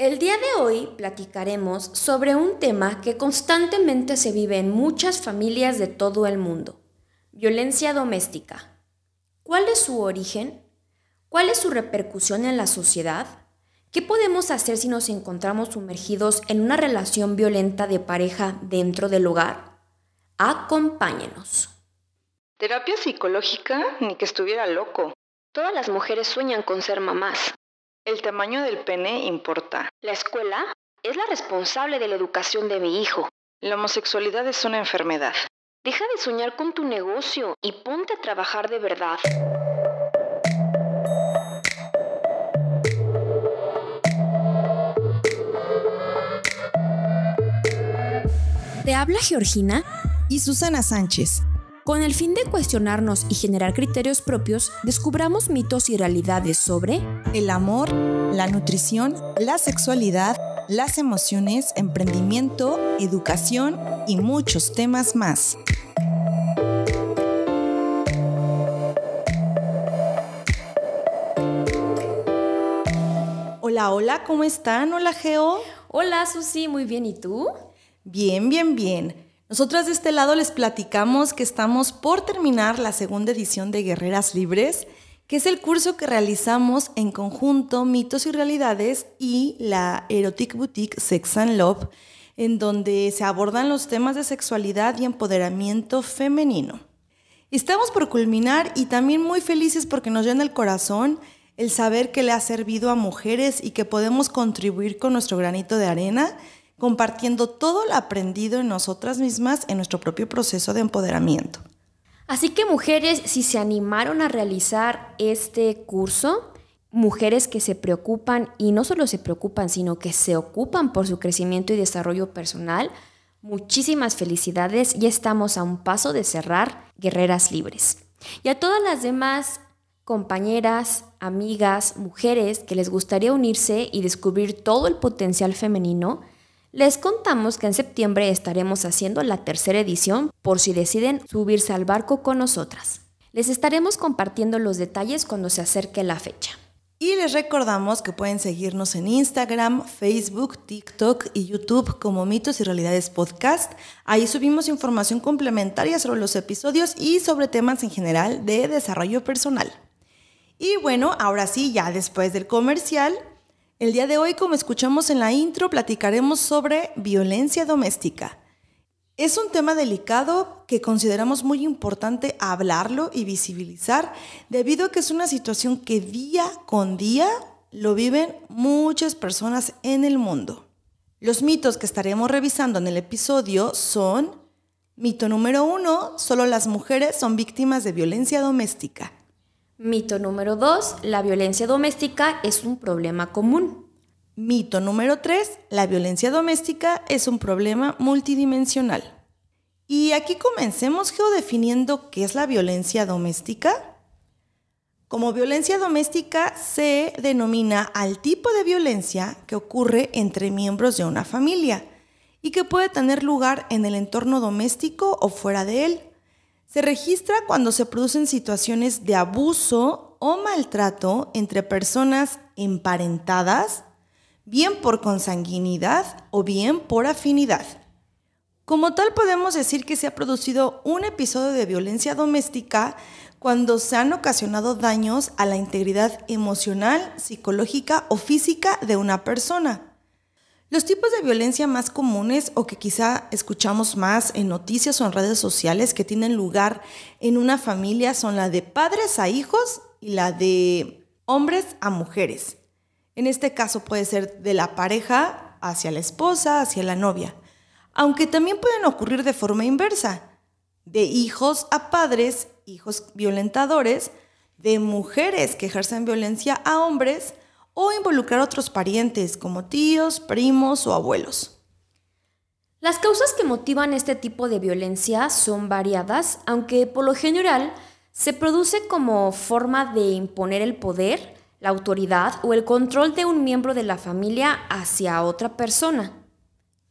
El día de hoy platicaremos sobre un tema que constantemente se vive en muchas familias de todo el mundo, violencia doméstica. ¿Cuál es su origen? ¿Cuál es su repercusión en la sociedad? ¿Qué podemos hacer si nos encontramos sumergidos en una relación violenta de pareja dentro del hogar? Acompáñenos. Terapia psicológica, ni que estuviera loco. Todas las mujeres sueñan con ser mamás. El tamaño del pene importa. La escuela es la responsable de la educación de mi hijo. La homosexualidad es una enfermedad. Deja de soñar con tu negocio y ponte a trabajar de verdad. Te habla Georgina y Susana Sánchez. Con el fin de cuestionarnos y generar criterios propios, descubramos mitos y realidades sobre el amor, la nutrición, la sexualidad, las emociones, emprendimiento, educación y muchos temas más. Hola, hola, ¿cómo están? Hola, Geo. Hola, Susi, muy bien, ¿y tú? Bien, bien, bien. Nosotras de este lado les platicamos que estamos por terminar la segunda edición de Guerreras Libres, que es el curso que realizamos en conjunto Mitos y Realidades y la Erotic Boutique Sex and Love, en donde se abordan los temas de sexualidad y empoderamiento femenino. Estamos por culminar y también muy felices porque nos llena el corazón el saber que le ha servido a mujeres y que podemos contribuir con nuestro granito de arena compartiendo todo lo aprendido en nosotras mismas en nuestro propio proceso de empoderamiento. Así que mujeres, si se animaron a realizar este curso, mujeres que se preocupan y no solo se preocupan, sino que se ocupan por su crecimiento y desarrollo personal, muchísimas felicidades, ya estamos a un paso de cerrar Guerreras Libres. Y a todas las demás compañeras, amigas, mujeres que les gustaría unirse y descubrir todo el potencial femenino, les contamos que en septiembre estaremos haciendo la tercera edición por si deciden subirse al barco con nosotras. Les estaremos compartiendo los detalles cuando se acerque la fecha. Y les recordamos que pueden seguirnos en Instagram, Facebook, TikTok y YouTube como Mitos y Realidades Podcast. Ahí subimos información complementaria sobre los episodios y sobre temas en general de desarrollo personal. Y bueno, ahora sí, ya después del comercial, el día de hoy, como escuchamos en la intro, platicaremos sobre violencia doméstica. Es un tema delicado que consideramos muy importante hablarlo y visibilizar debido a que es una situación que día con día lo viven muchas personas en el mundo. Los mitos que estaremos revisando en el episodio son mito número uno, solo las mujeres son víctimas de violencia doméstica. Mito número 2. La violencia doméstica es un problema común. Mito número 3. La violencia doméstica es un problema multidimensional. Y aquí comencemos geodefiniendo qué es la violencia doméstica. Como violencia doméstica se denomina al tipo de violencia que ocurre entre miembros de una familia y que puede tener lugar en el entorno doméstico o fuera de él. Se registra cuando se producen situaciones de abuso o maltrato entre personas emparentadas, bien por consanguinidad o bien por afinidad. Como tal podemos decir que se ha producido un episodio de violencia doméstica cuando se han ocasionado daños a la integridad emocional, psicológica o física de una persona los tipos de violencia más comunes o que quizá escuchamos más en noticias o en redes sociales que tienen lugar en una familia son la de padres a hijos y la de hombres a mujeres. En este caso puede ser de la pareja hacia la esposa, hacia la novia, aunque también pueden ocurrir de forma inversa, de hijos a padres, hijos violentadores, de mujeres que ejercen violencia a hombres, o involucrar a otros parientes como tíos, primos o abuelos. Las causas que motivan este tipo de violencia son variadas, aunque por lo general se produce como forma de imponer el poder, la autoridad o el control de un miembro de la familia hacia otra persona.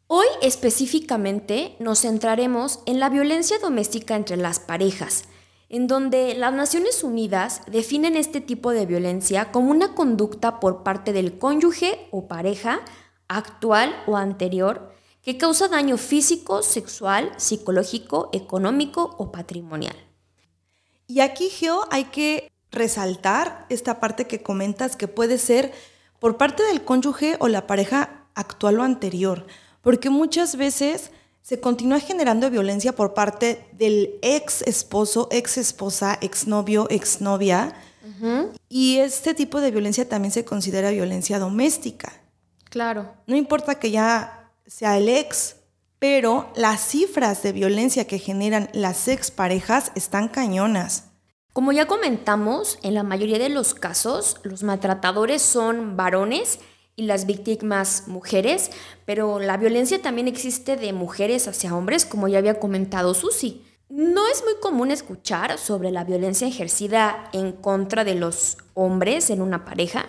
Hoy específicamente nos centraremos en la violencia doméstica entre las parejas, en donde las Naciones Unidas definen este tipo de violencia como una conducta por parte del cónyuge o pareja actual o anterior que causa daño físico, sexual, psicológico, económico o patrimonial. Y aquí, Geo, hay que resaltar esta parte que comentas que puede ser por parte del cónyuge o la pareja actual o anterior, porque muchas veces se continúa generando violencia por parte del ex esposo, ex esposa, ex novio, ex novia. Y este tipo de violencia también se considera violencia doméstica. Claro. No importa que ya sea el ex, pero las cifras de violencia que generan las exparejas están cañonas. Como ya comentamos, en la mayoría de los casos los maltratadores son varones y las víctimas mujeres, pero la violencia también existe de mujeres hacia hombres, como ya había comentado Susi. No es muy común escuchar sobre la violencia ejercida en contra de los hombres en una pareja,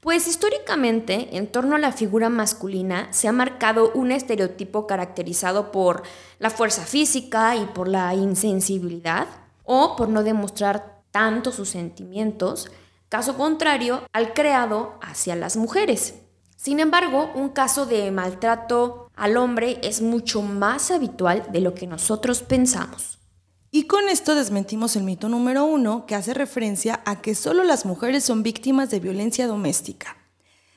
pues históricamente en torno a la figura masculina se ha marcado un estereotipo caracterizado por la fuerza física y por la insensibilidad, o por no demostrar tanto sus sentimientos, caso contrario al creado hacia las mujeres. Sin embargo, un caso de maltrato al hombre es mucho más habitual de lo que nosotros pensamos. Y con esto desmentimos el mito número uno, que hace referencia a que solo las mujeres son víctimas de violencia doméstica.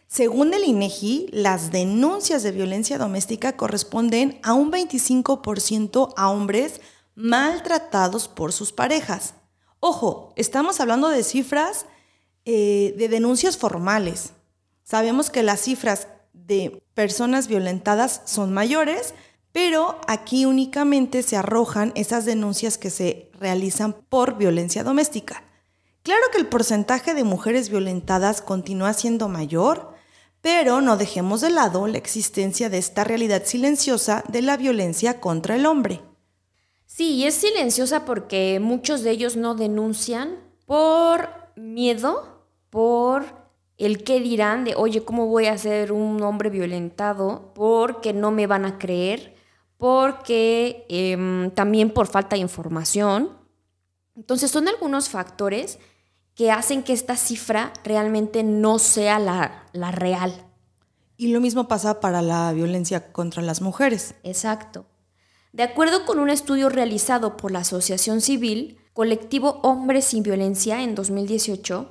Según el INEGI, las denuncias de violencia doméstica corresponden a un 25% a hombres maltratados por sus parejas. Ojo, estamos hablando de cifras eh, de denuncias formales. Sabemos que las cifras de personas violentadas son mayores, pero aquí únicamente se arrojan esas denuncias que se realizan por violencia doméstica. Claro que el porcentaje de mujeres violentadas continúa siendo mayor, pero no dejemos de lado la existencia de esta realidad silenciosa de la violencia contra el hombre. Sí, es silenciosa porque muchos de ellos no denuncian por miedo, por el qué dirán de, oye, ¿cómo voy a ser un hombre violentado? Porque no me van a creer, porque em, también por falta de información. Entonces son algunos factores que hacen que esta cifra realmente no sea la, la real. Y lo mismo pasa para la violencia contra las mujeres. Exacto. De acuerdo con un estudio realizado por la Asociación Civil, colectivo Hombres sin Violencia en 2018,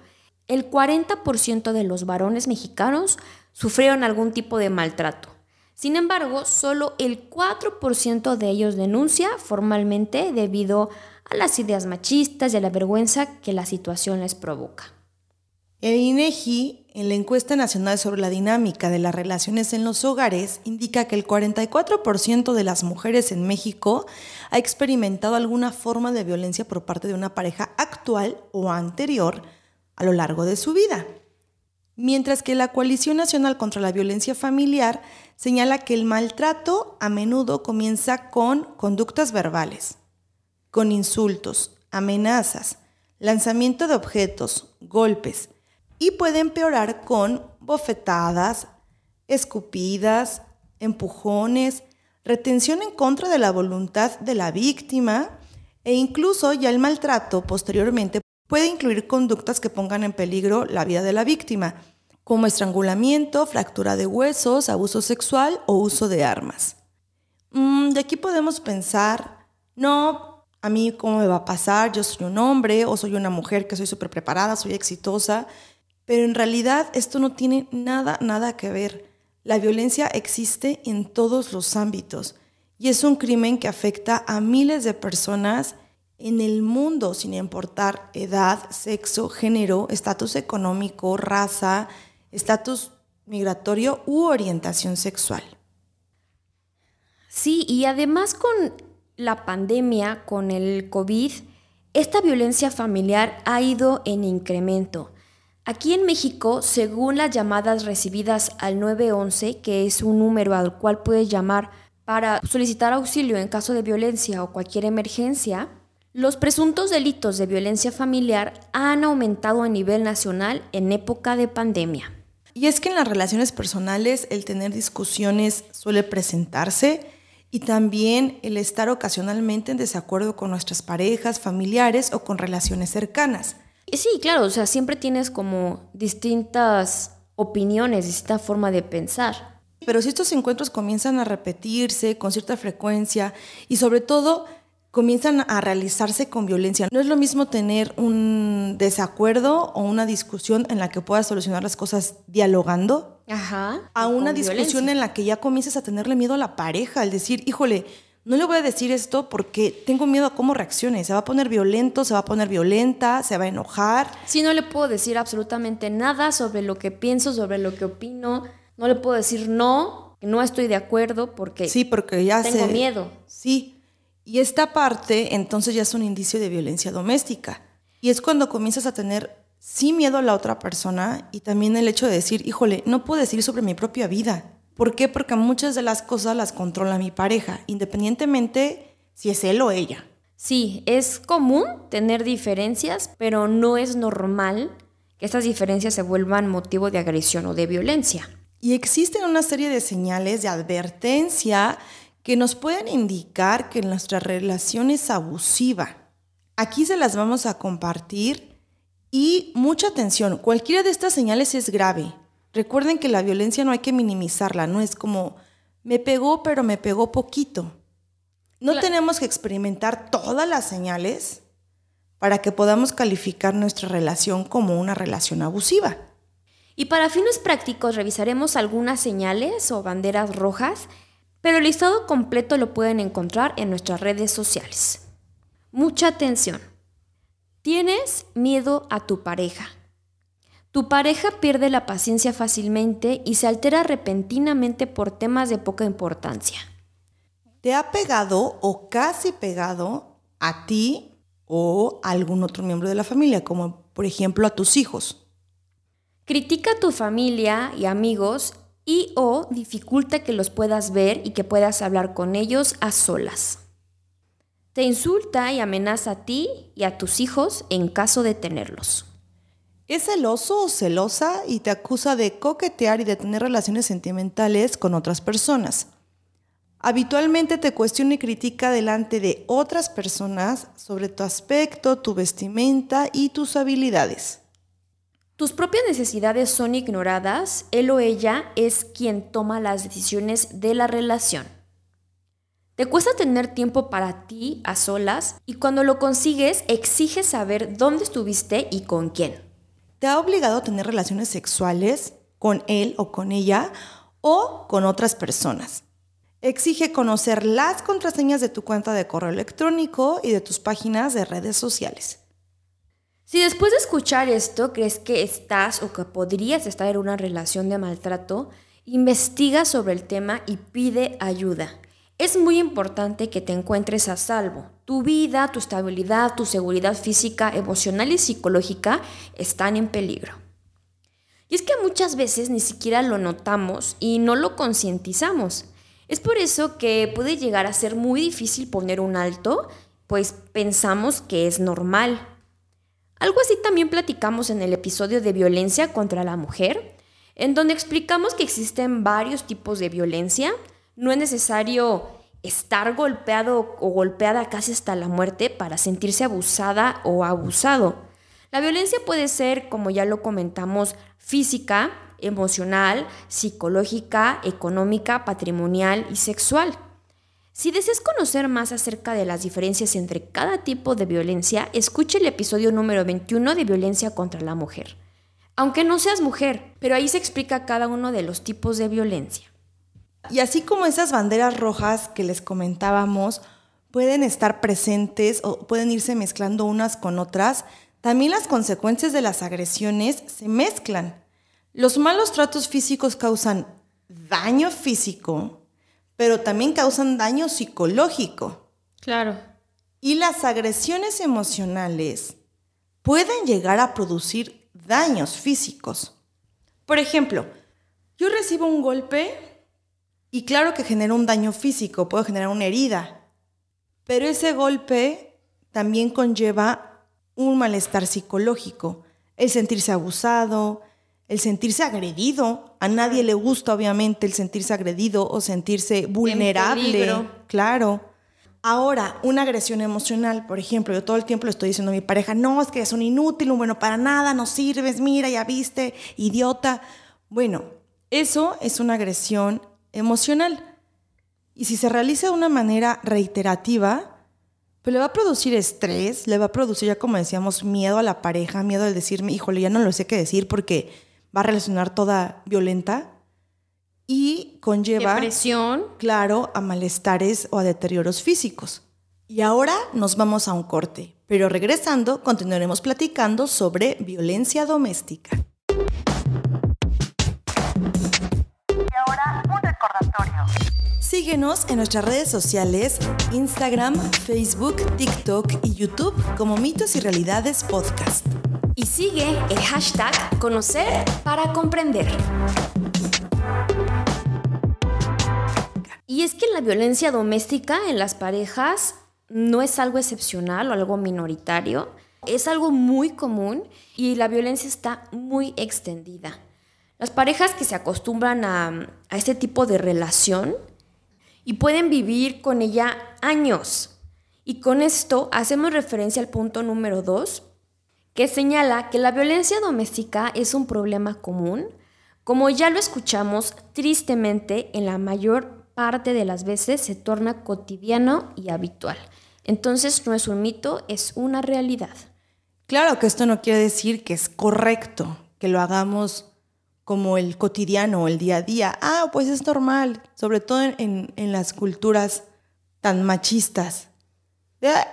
el 40% de los varones mexicanos sufrieron algún tipo de maltrato. Sin embargo, solo el 4% de ellos denuncia formalmente debido a las ideas machistas y a la vergüenza que la situación les provoca. El INEGI, en la encuesta nacional sobre la dinámica de las relaciones en los hogares, indica que el 44% de las mujeres en México ha experimentado alguna forma de violencia por parte de una pareja actual o anterior a lo largo de su vida. Mientras que la Coalición Nacional contra la Violencia Familiar señala que el maltrato a menudo comienza con conductas verbales, con insultos, amenazas, lanzamiento de objetos, golpes, y puede empeorar con bofetadas, escupidas, empujones, retención en contra de la voluntad de la víctima e incluso ya el maltrato posteriormente puede incluir conductas que pongan en peligro la vida de la víctima, como estrangulamiento, fractura de huesos, abuso sexual o uso de armas. Mm, de aquí podemos pensar, no, a mí cómo me va a pasar, yo soy un hombre o soy una mujer que soy súper preparada, soy exitosa, pero en realidad esto no tiene nada, nada que ver. La violencia existe en todos los ámbitos y es un crimen que afecta a miles de personas en el mundo, sin importar edad, sexo, género, estatus económico, raza, estatus migratorio u orientación sexual. Sí, y además con la pandemia, con el COVID, esta violencia familiar ha ido en incremento. Aquí en México, según las llamadas recibidas al 911, que es un número al cual puedes llamar para solicitar auxilio en caso de violencia o cualquier emergencia, los presuntos delitos de violencia familiar han aumentado a nivel nacional en época de pandemia. Y es que en las relaciones personales el tener discusiones suele presentarse y también el estar ocasionalmente en desacuerdo con nuestras parejas, familiares o con relaciones cercanas. Sí, claro, o sea, siempre tienes como distintas opiniones, distinta forma de pensar. Pero si estos encuentros comienzan a repetirse con cierta frecuencia y sobre todo comienzan a realizarse con violencia. No es lo mismo tener un desacuerdo o una discusión en la que puedas solucionar las cosas dialogando Ajá. a una discusión en la que ya comiences a tenerle miedo a la pareja, al decir, híjole, no le voy a decir esto porque tengo miedo a cómo reaccione. Se va a poner violento, se va a poner violenta, se va a enojar. Sí, no le puedo decir absolutamente nada sobre lo que pienso, sobre lo que opino. No le puedo decir no, no estoy de acuerdo porque, sí, porque ya tengo miedo. Sí, y esta parte entonces ya es un indicio de violencia doméstica. Y es cuando comienzas a tener sí miedo a la otra persona y también el hecho de decir, híjole, no puedo decir sobre mi propia vida. ¿Por qué? Porque muchas de las cosas las controla mi pareja, independientemente si es él o ella. Sí, es común tener diferencias, pero no es normal que estas diferencias se vuelvan motivo de agresión o de violencia. Y existen una serie de señales de advertencia que nos pueden indicar que nuestra relación es abusiva. Aquí se las vamos a compartir y mucha atención, cualquiera de estas señales es grave. Recuerden que la violencia no hay que minimizarla, no es como me pegó pero me pegó poquito. No tenemos que experimentar todas las señales para que podamos calificar nuestra relación como una relación abusiva. Y para fines prácticos revisaremos algunas señales o banderas rojas pero el listado completo lo pueden encontrar en nuestras redes sociales. Mucha atención. Tienes miedo a tu pareja. Tu pareja pierde la paciencia fácilmente y se altera repentinamente por temas de poca importancia. ¿Te ha pegado o casi pegado a ti o a algún otro miembro de la familia, como por ejemplo a tus hijos? Critica a tu familia y amigos y o dificulta que los puedas ver y que puedas hablar con ellos a solas. Te insulta y amenaza a ti y a tus hijos en caso de tenerlos. Es celoso o celosa y te acusa de coquetear y de tener relaciones sentimentales con otras personas. Habitualmente te cuestiona y critica delante de otras personas sobre tu aspecto, tu vestimenta y tus habilidades. Tus propias necesidades son ignoradas, él o ella es quien toma las decisiones de la relación. Te cuesta tener tiempo para ti a solas y cuando lo consigues exiges saber dónde estuviste y con quién. Te ha obligado a tener relaciones sexuales con él o con ella o con otras personas. Exige conocer las contraseñas de tu cuenta de correo electrónico y de tus páginas de redes sociales. Si después de escuchar esto crees que estás o que podrías estar en una relación de maltrato, investiga sobre el tema y pide ayuda. Es muy importante que te encuentres a salvo. Tu vida, tu estabilidad, tu seguridad física, emocional y psicológica están en peligro. Y es que muchas veces ni siquiera lo notamos y no lo concientizamos. Es por eso que puede llegar a ser muy difícil poner un alto, pues pensamos que es normal. Algo así también platicamos en el episodio de violencia contra la mujer, en donde explicamos que existen varios tipos de violencia. No es necesario estar golpeado o golpeada casi hasta la muerte para sentirse abusada o abusado. La violencia puede ser, como ya lo comentamos, física, emocional, psicológica, económica, patrimonial y sexual. Si deseas conocer más acerca de las diferencias entre cada tipo de violencia, escuche el episodio número 21 de Violencia contra la Mujer. Aunque no seas mujer, pero ahí se explica cada uno de los tipos de violencia. Y así como esas banderas rojas que les comentábamos pueden estar presentes o pueden irse mezclando unas con otras, también las consecuencias de las agresiones se mezclan. Los malos tratos físicos causan daño físico, pero también causan daño psicológico. Claro. Y las agresiones emocionales pueden llegar a producir daños físicos. Por ejemplo, yo recibo un golpe y claro que genera un daño físico, puedo generar una herida, pero ese golpe también conlleva un malestar psicológico, el sentirse abusado, el sentirse agredido. A nadie le gusta, obviamente, el sentirse agredido o sentirse vulnerable. Claro. Ahora, una agresión emocional, por ejemplo, yo todo el tiempo le estoy diciendo a mi pareja, no, es que es un inútil, un bueno para nada, no sirves, mira, ya viste, idiota. Bueno, eso es una agresión emocional. Y si se realiza de una manera reiterativa, pues le va a producir estrés, le va a producir, ya como decíamos, miedo a la pareja, miedo al decirme, híjole, ya no lo sé qué decir porque va a relacionar toda violenta y conlleva... Depresión. Claro, a malestares o a deterioros físicos. Y ahora nos vamos a un corte, pero regresando continuaremos platicando sobre violencia doméstica. Y ahora un recordatorio. Síguenos en nuestras redes sociales, Instagram, Facebook, TikTok y YouTube como Mitos y Realidades Podcast. Y sigue el hashtag Conocer para Comprender. Y es que la violencia doméstica en las parejas no es algo excepcional o algo minoritario, es algo muy común y la violencia está muy extendida. Las parejas que se acostumbran a, este tipo de relación y pueden vivir con ella años. Y con esto hacemos referencia al punto número dos, que señala que la violencia doméstica es un problema común, como ya lo escuchamos, tristemente en la mayor parte de las veces se torna cotidiano y habitual. Entonces no es un mito, es una realidad. Claro que esto no quiere decir que es correcto que lo hagamos como el cotidiano, el día a día. Ah, pues es normal, sobre todo en, las culturas tan machistas.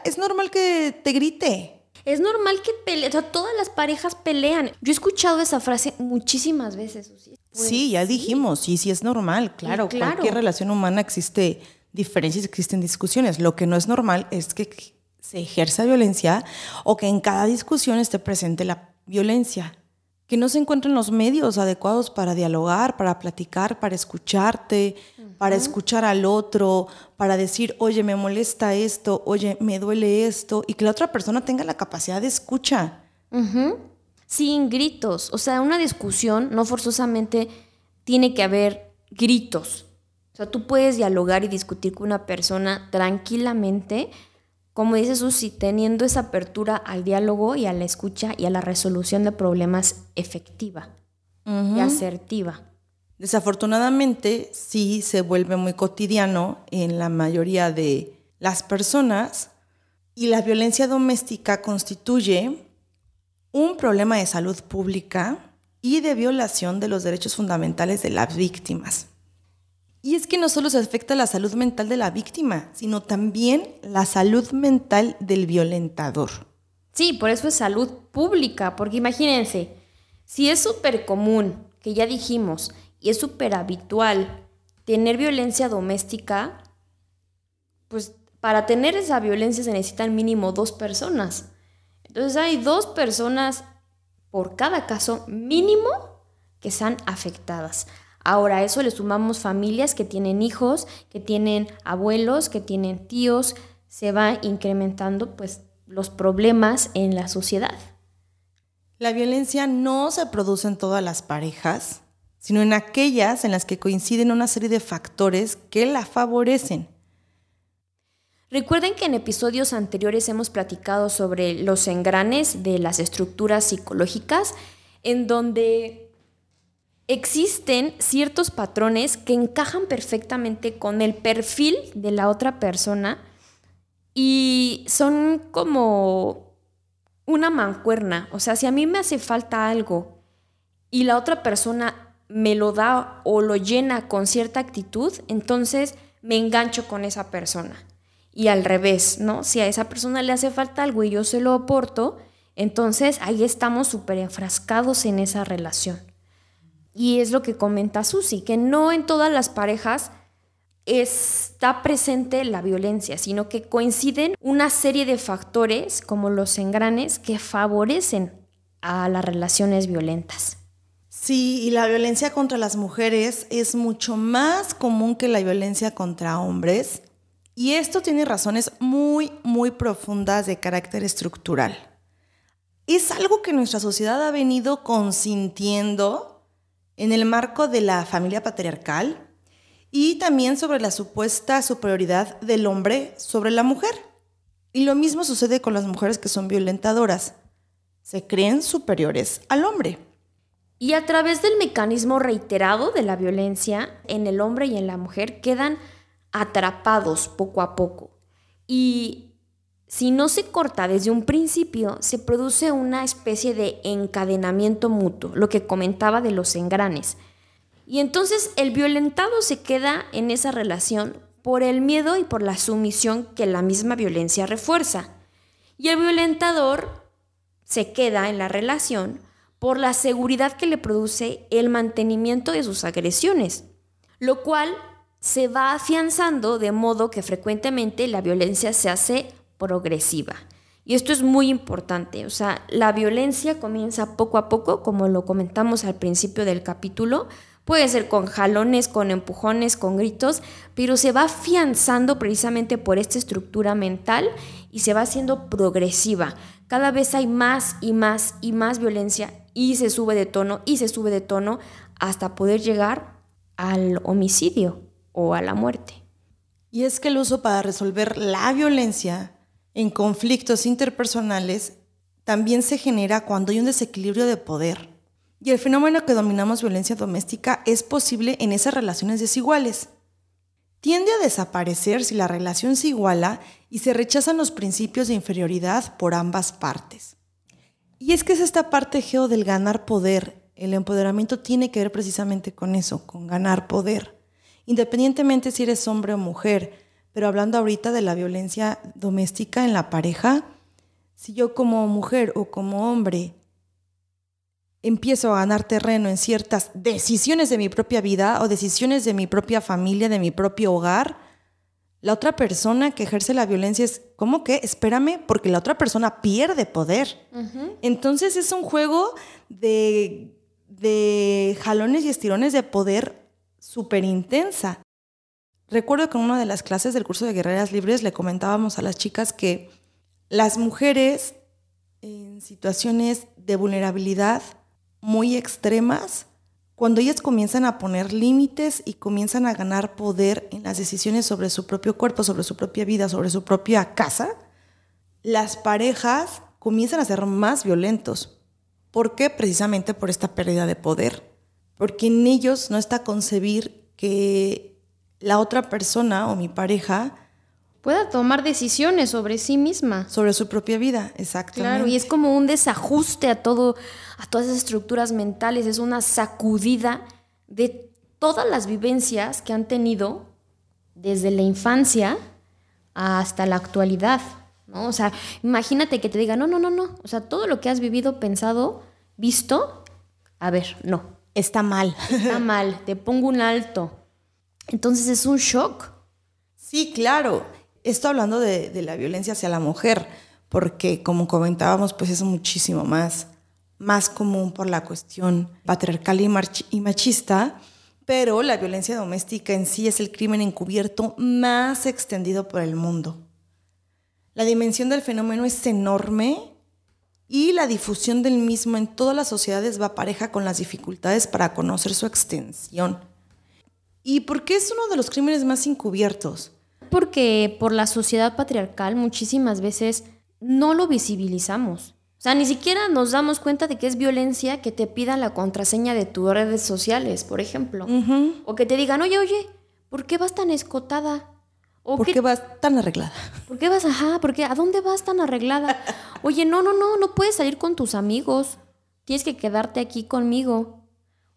Es normal que te grite. Es normal que pelee, o sea, todas las parejas pelean. Yo he escuchado esa frase muchísimas veces. Pues sí, ya dijimos, sí, sí es normal, claro, claro. Cualquier relación humana existe diferencias, existen discusiones. Lo que no es normal es que se ejerza violencia o que en cada discusión esté presente la violencia que no se encuentren los medios adecuados para dialogar, para platicar, para escucharte, para escuchar al otro, para decir, oye, me molesta esto, oye, me duele esto, y que la otra persona tenga la capacidad de escucha. Sin gritos. O sea, una discusión no forzosamente tiene que haber gritos. O sea, tú puedes dialogar y discutir con una persona tranquilamente como dice Susi, teniendo esa apertura al diálogo y a la escucha y a la resolución de problemas efectiva y asertiva. Desafortunadamente, sí se vuelve muy cotidiano en la mayoría de las personas y la violencia doméstica constituye un problema de salud pública y de violación de los derechos fundamentales de las víctimas. Y es que no solo se afecta la salud mental de la víctima, sino también la salud mental del violentador. Sí, por eso es salud pública, porque imagínense, si es súper común, que ya dijimos, y es súper habitual tener violencia doméstica, pues para tener esa violencia se necesitan mínimo dos personas. Entonces hay dos personas por cada caso mínimo que sean afectadas. Ahora a eso le sumamos familias que tienen hijos, que tienen abuelos, que tienen tíos, se va incrementando pues los problemas en la sociedad. La violencia no se produce en todas las parejas, sino en aquellas en las que coinciden una serie de factores que la favorecen. Recuerden que en episodios anteriores hemos platicado sobre los engranes de las estructuras psicológicas, en donde existen ciertos patrones que encajan perfectamente con el perfil de la otra persona y son como una mancuerna. O sea, si a mí me hace falta algo y la otra persona me lo da o lo llena con cierta actitud, entonces me engancho con esa persona. Y al revés, ¿no? Si a esa persona le hace falta algo y yo se lo aporto, entonces ahí estamos súper enfrascados en esa relación. Y es lo que comenta Susi, que no en todas las parejas está presente la violencia, sino que coinciden una serie de factores como los engranes que favorecen a las relaciones violentas. Sí, y la violencia contra las mujeres es mucho más común que la violencia contra hombres. Y esto tiene razones muy, muy profundas de carácter estructural. es algo que nuestra sociedad ha venido consintiendo en el marco de la familia patriarcal y también sobre la supuesta superioridad del hombre sobre la mujer. Y lo mismo sucede con las mujeres que son violentadoras. Se creen superiores al hombre. Y a través del mecanismo reiterado de la violencia en el hombre y en la mujer quedan atrapados poco a poco. Y si no se corta desde un principio, se produce una especie de encadenamiento mutuo, lo que comentaba de los engranes. Y entonces el violentado se queda en esa relación por el miedo y por la sumisión que la misma violencia refuerza. Y el violentador se queda en la relación por la seguridad que le produce el mantenimiento de sus agresiones, lo cual se va afianzando de modo que frecuentemente la violencia se hace progresiva. Y esto es muy importante, o sea, la violencia comienza poco a poco, como lo comentamos al principio del capítulo, puede ser con jalones, con empujones, con gritos, pero se va afianzando precisamente por esta estructura mental y se va haciendo progresiva. Cada vez hay más y más y más violencia y se sube de tono y se sube de tono hasta poder llegar al homicidio o a la muerte. Y es que el uso para resolver la violencia en conflictos interpersonales también se genera cuando hay un desequilibrio de poder. Y el fenómeno que dominamos violencia doméstica es posible en esas relaciones desiguales. Tiende a desaparecer si la relación se iguala y se rechazan los principios de inferioridad por ambas partes. Y es que es esta parte geo del ganar poder. El empoderamiento tiene que ver precisamente con eso, con ganar poder. Independientemente si eres hombre o mujer, pero hablando ahorita de la violencia doméstica en la pareja, si yo como mujer o como hombre empiezo a ganar terreno en ciertas decisiones de mi propia vida o decisiones de mi propia familia, de mi propio hogar, la otra persona que ejerce la violencia es, ¿cómo que? Espérame, porque la otra persona pierde poder. Entonces es un juego de, de jalones y estirones de poder súper intensa. Recuerdo que en una de las clases del curso de Guerreras Libres le comentábamos a las chicas que las mujeres en situaciones de vulnerabilidad muy extremas, cuando ellas comienzan a poner límites y comienzan a ganar poder en las decisiones sobre su propio cuerpo, sobre su propia vida, sobre su propia casa, las parejas comienzan a ser más violentos. ¿Por qué? Precisamente por esta pérdida de poder. Porque en ellos no está concebir que la otra persona o mi pareja pueda tomar decisiones sobre sí misma. Sobre su propia vida, exactamente. Claro, y es como un desajuste a todo, a todas esas estructuras mentales, es una sacudida de todas las vivencias que han tenido desde la infancia hasta la actualidad. ¿no? O sea, imagínate que te diga, no, no, no, no. O sea, todo lo que has vivido, pensado, visto, a ver, no. Está mal. Está mal, te pongo un alto. Entonces es un shock. Sí, claro. Esto hablando de, la violencia hacia la mujer, porque como comentábamos, pues es muchísimo más, más común por la cuestión patriarcal y, y machista, pero la violencia doméstica en sí es el crimen encubierto más extendido por el mundo. La dimensión del fenómeno es enorme y la difusión del mismo en todas las sociedades va pareja con las dificultades para conocer su extensión. ¿Y por qué es uno de los crímenes más encubiertos? Porque por la sociedad patriarcal muchísimas veces no lo visibilizamos. O sea, ni siquiera nos damos cuenta de que es violencia que te pidan la contraseña de tus redes sociales, por ejemplo. O que te digan, oye, oye, ¿por qué vas tan escotada? O ¿Por qué vas tan arreglada? ¿Por qué vas, ajá, porque ¿a dónde vas tan arreglada? Oye, no, no, no, no puedes salir con tus amigos. Tienes que quedarte aquí conmigo.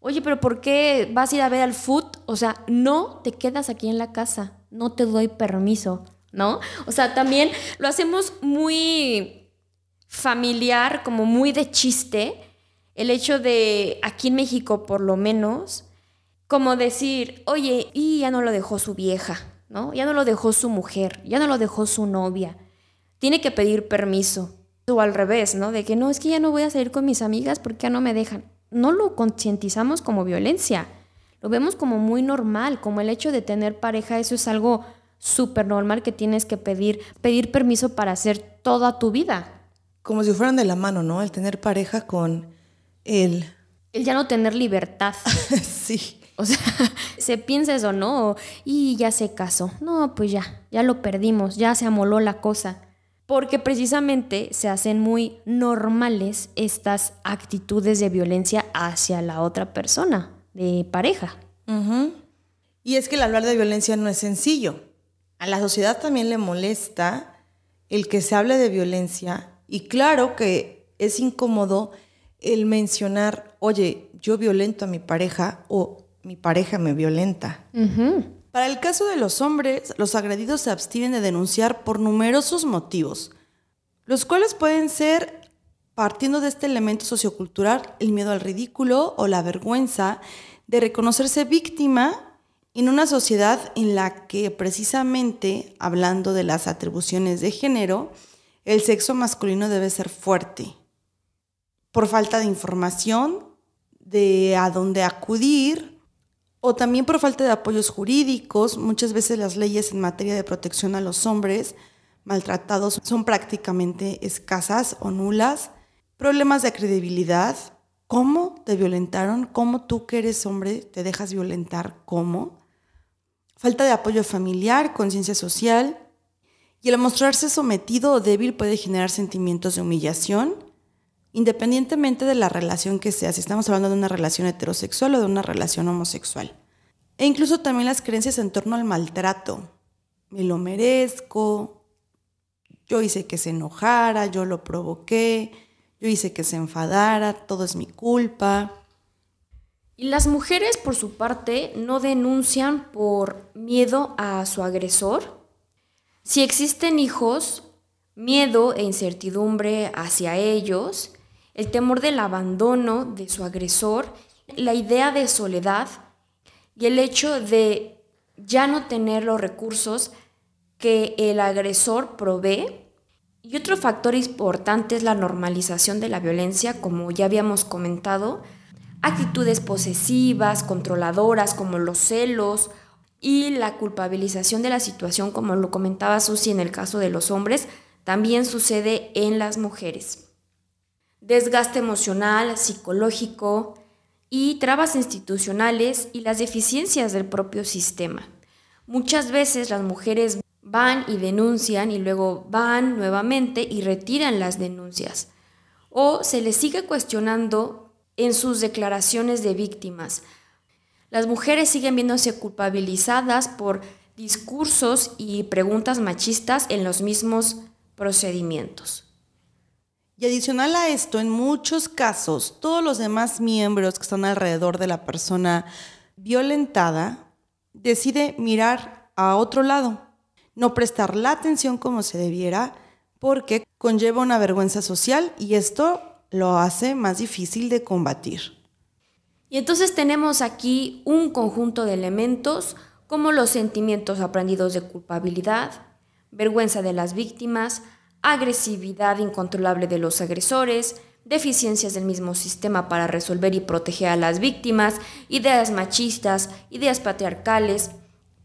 Oye, pero ¿por qué vas a ir a ver al foot? O sea, no te quedas aquí en la casa, no te doy permiso, ¿no? O sea, también lo hacemos muy familiar, como muy de chiste, el hecho de, aquí en México por lo menos, como decir, oye, y ya no lo dejó su vieja, ¿no? Ya no lo dejó su mujer, ya no lo dejó su novia. Tiene que pedir permiso. O al revés, ¿no? De que no, es que ya no voy a salir con mis amigas porque ya no me dejan no lo concientizamos como violencia. Lo vemos como muy normal, como el hecho de tener pareja, eso es algo súper normal que tienes que pedir, pedir permiso para hacer toda tu vida. como si fueran de la mano, ¿no? El tener pareja con el... El ya no tener libertad. sí. O sea, se piensa eso, ¿no? Y ya se casó. No, pues ya, ya lo perdimos, ya se amoló la cosa. Porque precisamente se hacen muy normales estas actitudes de violencia hacia la otra persona, de pareja. Y es que el hablar de violencia no es sencillo. A la sociedad también le molesta el que se hable de violencia y claro que es incómodo el mencionar, oye, yo violento a mi pareja o mi pareja me violenta. Para el caso de los hombres, los agredidos se abstienen de denunciar por numerosos motivos, los cuales pueden ser, partiendo de este elemento sociocultural, el miedo al ridículo o la vergüenza de reconocerse víctima en una sociedad en la que precisamente, hablando de las atribuciones de género, el sexo masculino debe ser fuerte. Por falta de información, de a dónde acudir, o también por falta de apoyos jurídicos. Muchas veces las leyes en materia de protección a los hombres maltratados son prácticamente escasas o nulas. Problemas de credibilidad. ¿Cómo te violentaron? ¿Cómo tú que eres hombre te dejas violentar? ¿Cómo? Falta de apoyo familiar, conciencia social, y el mostrarse sometido o débil puede generar sentimientos de humillación, independientemente de la relación que sea, si estamos hablando de una relación heterosexual o de una relación homosexual. E incluso también las creencias en torno al maltrato. Me lo merezco, yo hice que se enojara, yo lo provoqué, yo hice que se enfadara, todo es mi culpa. Y las mujeres, por su parte, no denuncian por miedo a su agresor si existen hijos, miedo e incertidumbre hacia ellos, el temor del abandono de su agresor, la idea de soledad y el hecho de ya no tener los recursos que el agresor provee. Y otro factor importante es la normalización de la violencia, como ya habíamos comentado, actitudes posesivas, controladoras como los celos y la culpabilización de la situación, como lo comentaba Susi en el caso de los hombres, también sucede en las mujeres. Desgaste emocional, psicológico y trabas institucionales y las deficiencias del propio sistema. Muchas veces las mujeres van y denuncian y luego van nuevamente y retiran las denuncias. O se les sigue cuestionando en sus declaraciones de víctimas, las mujeres siguen viéndose culpabilizadas por discursos y preguntas machistas en los mismos procedimientos. Y adicional a esto, en muchos casos, todos los demás miembros que están alrededor de la persona violentada decide mirar a otro lado, no prestar la atención como se debiera, porque conlleva una vergüenza social y esto lo hace más difícil de combatir. Y entonces tenemos aquí un conjunto de elementos como los sentimientos aprendidos de culpabilidad, vergüenza de las víctimas, agresividad incontrolable de los agresores, deficiencias del mismo sistema para resolver y proteger a las víctimas, ideas machistas, ideas patriarcales.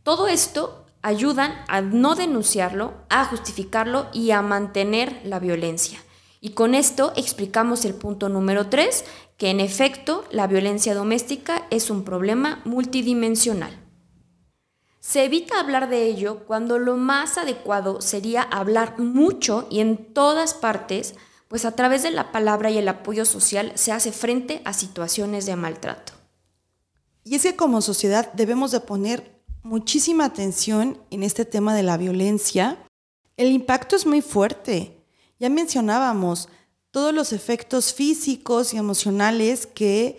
Todo esto ayudan a no denunciarlo, a justificarlo y a mantener la violencia. Y con esto explicamos el punto número 3, que en efecto la violencia doméstica es un problema multidimensional. Se evita hablar de ello cuando lo más adecuado sería hablar mucho y en todas partes, pues a través de la palabra y el apoyo social se hace frente a situaciones de maltrato. Y es que como sociedad debemos de poner muchísima atención en este tema de la violencia. El impacto es muy fuerte. Ya mencionábamos todos los efectos físicos y emocionales que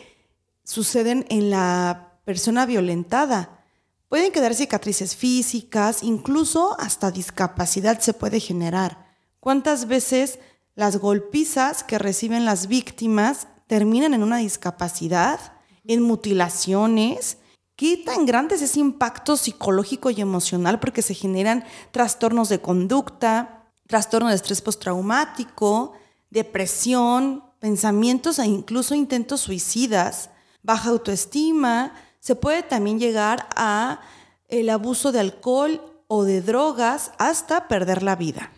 suceden en la persona violentada. Pueden quedar cicatrices físicas, incluso hasta discapacidad se puede generar. ¿Cuántas veces las golpizas que reciben las víctimas terminan en una discapacidad, en mutilaciones? ¿Qué tan grande es ese impacto psicológico y emocional? Porque se generan trastornos de conducta, trastorno de estrés postraumático, depresión, pensamientos e incluso intentos suicidas, baja autoestima, se puede también llegar a el abuso de alcohol o de drogas hasta perder la vida.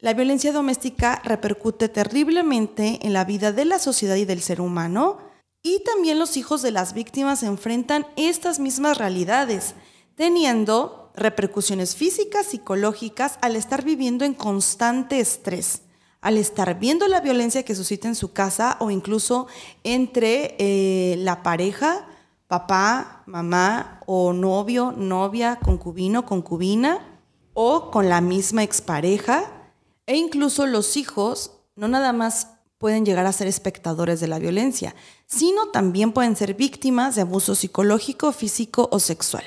La violencia doméstica repercute terriblemente en la vida de la sociedad y del ser humano, y también los hijos de las víctimas enfrentan estas mismas realidades, teniendo repercusiones físicas, psicológicas, al estar viviendo en constante estrés, al estar viendo la violencia que suscita en su casa o incluso entre eh, la pareja, papá, mamá o novio, novia, concubino, concubina, o con la misma expareja, e incluso los hijos no nada más pueden llegar a ser espectadores de la violencia, sino también pueden ser víctimas de abuso psicológico, físico o sexual.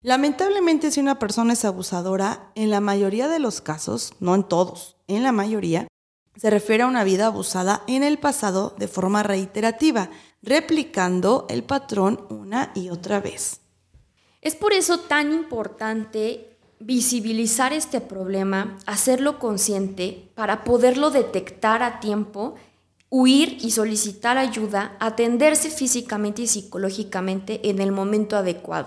Lamentablemente, si una persona es abusadora, en la mayoría de los casos, no en todos, en la mayoría, se refiere a una vida abusada en el pasado de forma reiterativa, replicando el patrón una y otra vez. Es por eso tan importante visibilizar este problema, hacerlo consciente para poderlo detectar a tiempo, huir y solicitar ayuda, atenderse físicamente y psicológicamente en el momento adecuado,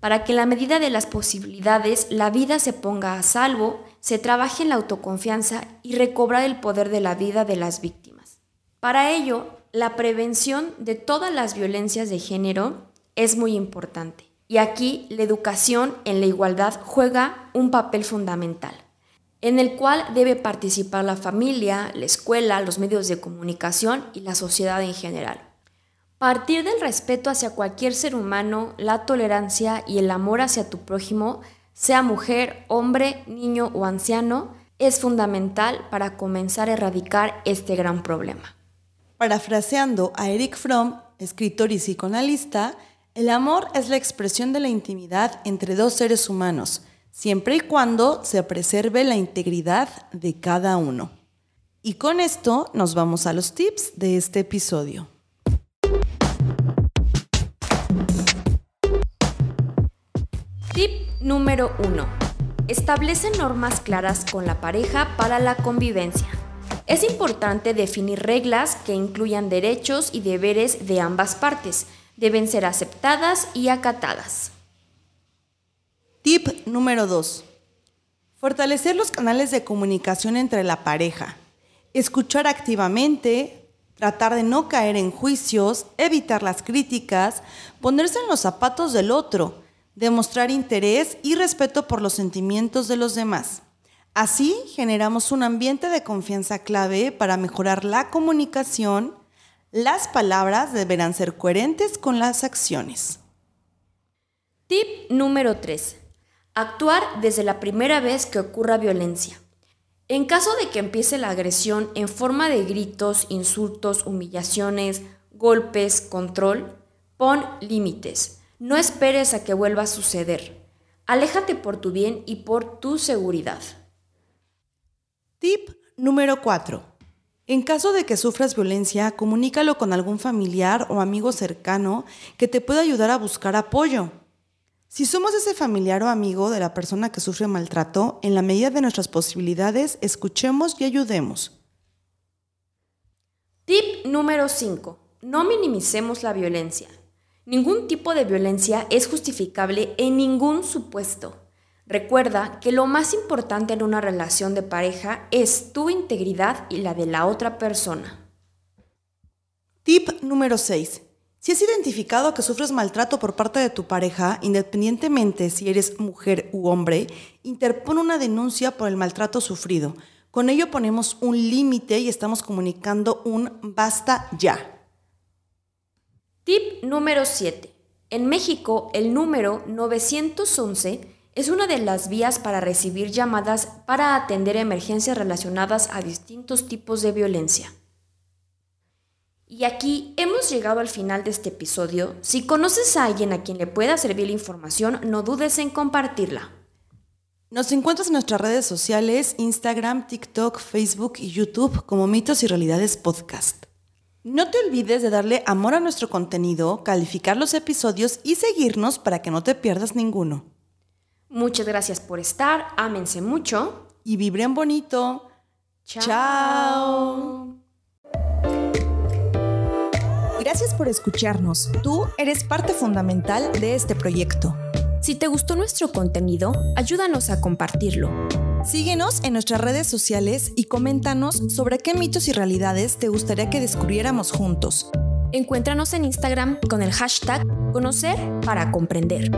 para que en la medida de las posibilidades la vida se ponga a salvo, se trabaje en la autoconfianza y recobrar el poder de la vida de las víctimas. Para ello, la prevención de todas las violencias de género es muy importante. Y aquí la educación en la igualdad juega un papel fundamental, en el cual debe participar la familia, la escuela, los medios de comunicación y la sociedad en general. Partir del respeto hacia cualquier ser humano, la tolerancia y el amor hacia tu prójimo, sea mujer, hombre, niño o anciano, es fundamental para comenzar a erradicar este gran problema. Parafraseando a Eric Fromm, escritor y psicoanalista, el amor es la expresión de la intimidad entre dos seres humanos, siempre y cuando se preserve la integridad de cada uno. Y con esto nos vamos a los tips de este episodio. Tip número 1. Establece normas claras con la pareja para la convivencia. Es importante definir reglas que incluyan derechos y deberes de ambas partes, deben ser aceptadas y acatadas. Tip número 2. Fortalecer los canales de comunicación entre la pareja. Escuchar activamente, tratar de no caer en juicios, evitar las críticas, ponerse en los zapatos del otro, demostrar interés y respeto por los sentimientos de los demás. Así generamos un ambiente de confianza clave para mejorar la comunicación, las palabras deberán ser coherentes con las acciones. Tip número 3. Actuar desde la primera vez que ocurra violencia. En caso de que empiece la agresión en forma de gritos, insultos, humillaciones, golpes, control, pon límites. No esperes a que vuelva a suceder. Aléjate por tu bien y por tu seguridad. Tip número 4. En caso de que sufras violencia, comunícalo con algún familiar o amigo cercano que te pueda ayudar a buscar apoyo. Si somos ese familiar o amigo de la persona que sufre maltrato, en la medida de nuestras posibilidades, escuchemos y ayudemos. Tip número 5. No minimicemos la violencia. Ningún tipo de violencia es justificable en ningún supuesto. Recuerda que lo más importante en una relación de pareja es tu integridad y la de la otra persona. Tip número 6. Si has identificado que sufres maltrato por parte de tu pareja, independientemente si eres mujer u hombre, interpone una denuncia por el maltrato sufrido. Con ello ponemos un límite y estamos comunicando un basta ya. Tip número 7. En México, el número 911 es una de las vías para recibir llamadas para atender emergencias relacionadas a distintos tipos de violencia. Y aquí hemos llegado al final de este episodio. Si conoces a alguien a quien le pueda servir la información, no dudes en compartirla. Nos encuentras en nuestras redes sociales, Instagram, TikTok, Facebook y YouTube como Mitos y Realidades Podcast. No te olvides de darle amor a nuestro contenido, calificar los episodios y seguirnos para que no te pierdas ninguno. Muchas gracias por estar, ámense mucho. Y vibren bonito. Chao. Gracias por escucharnos. Tú eres parte fundamental de este proyecto. Si te gustó nuestro contenido, ayúdanos a compartirlo. Síguenos en nuestras redes sociales y coméntanos sobre qué mitos y realidades te gustaría que descubriéramos juntos. Encuéntranos en Instagram con el hashtag Conocer para Comprender.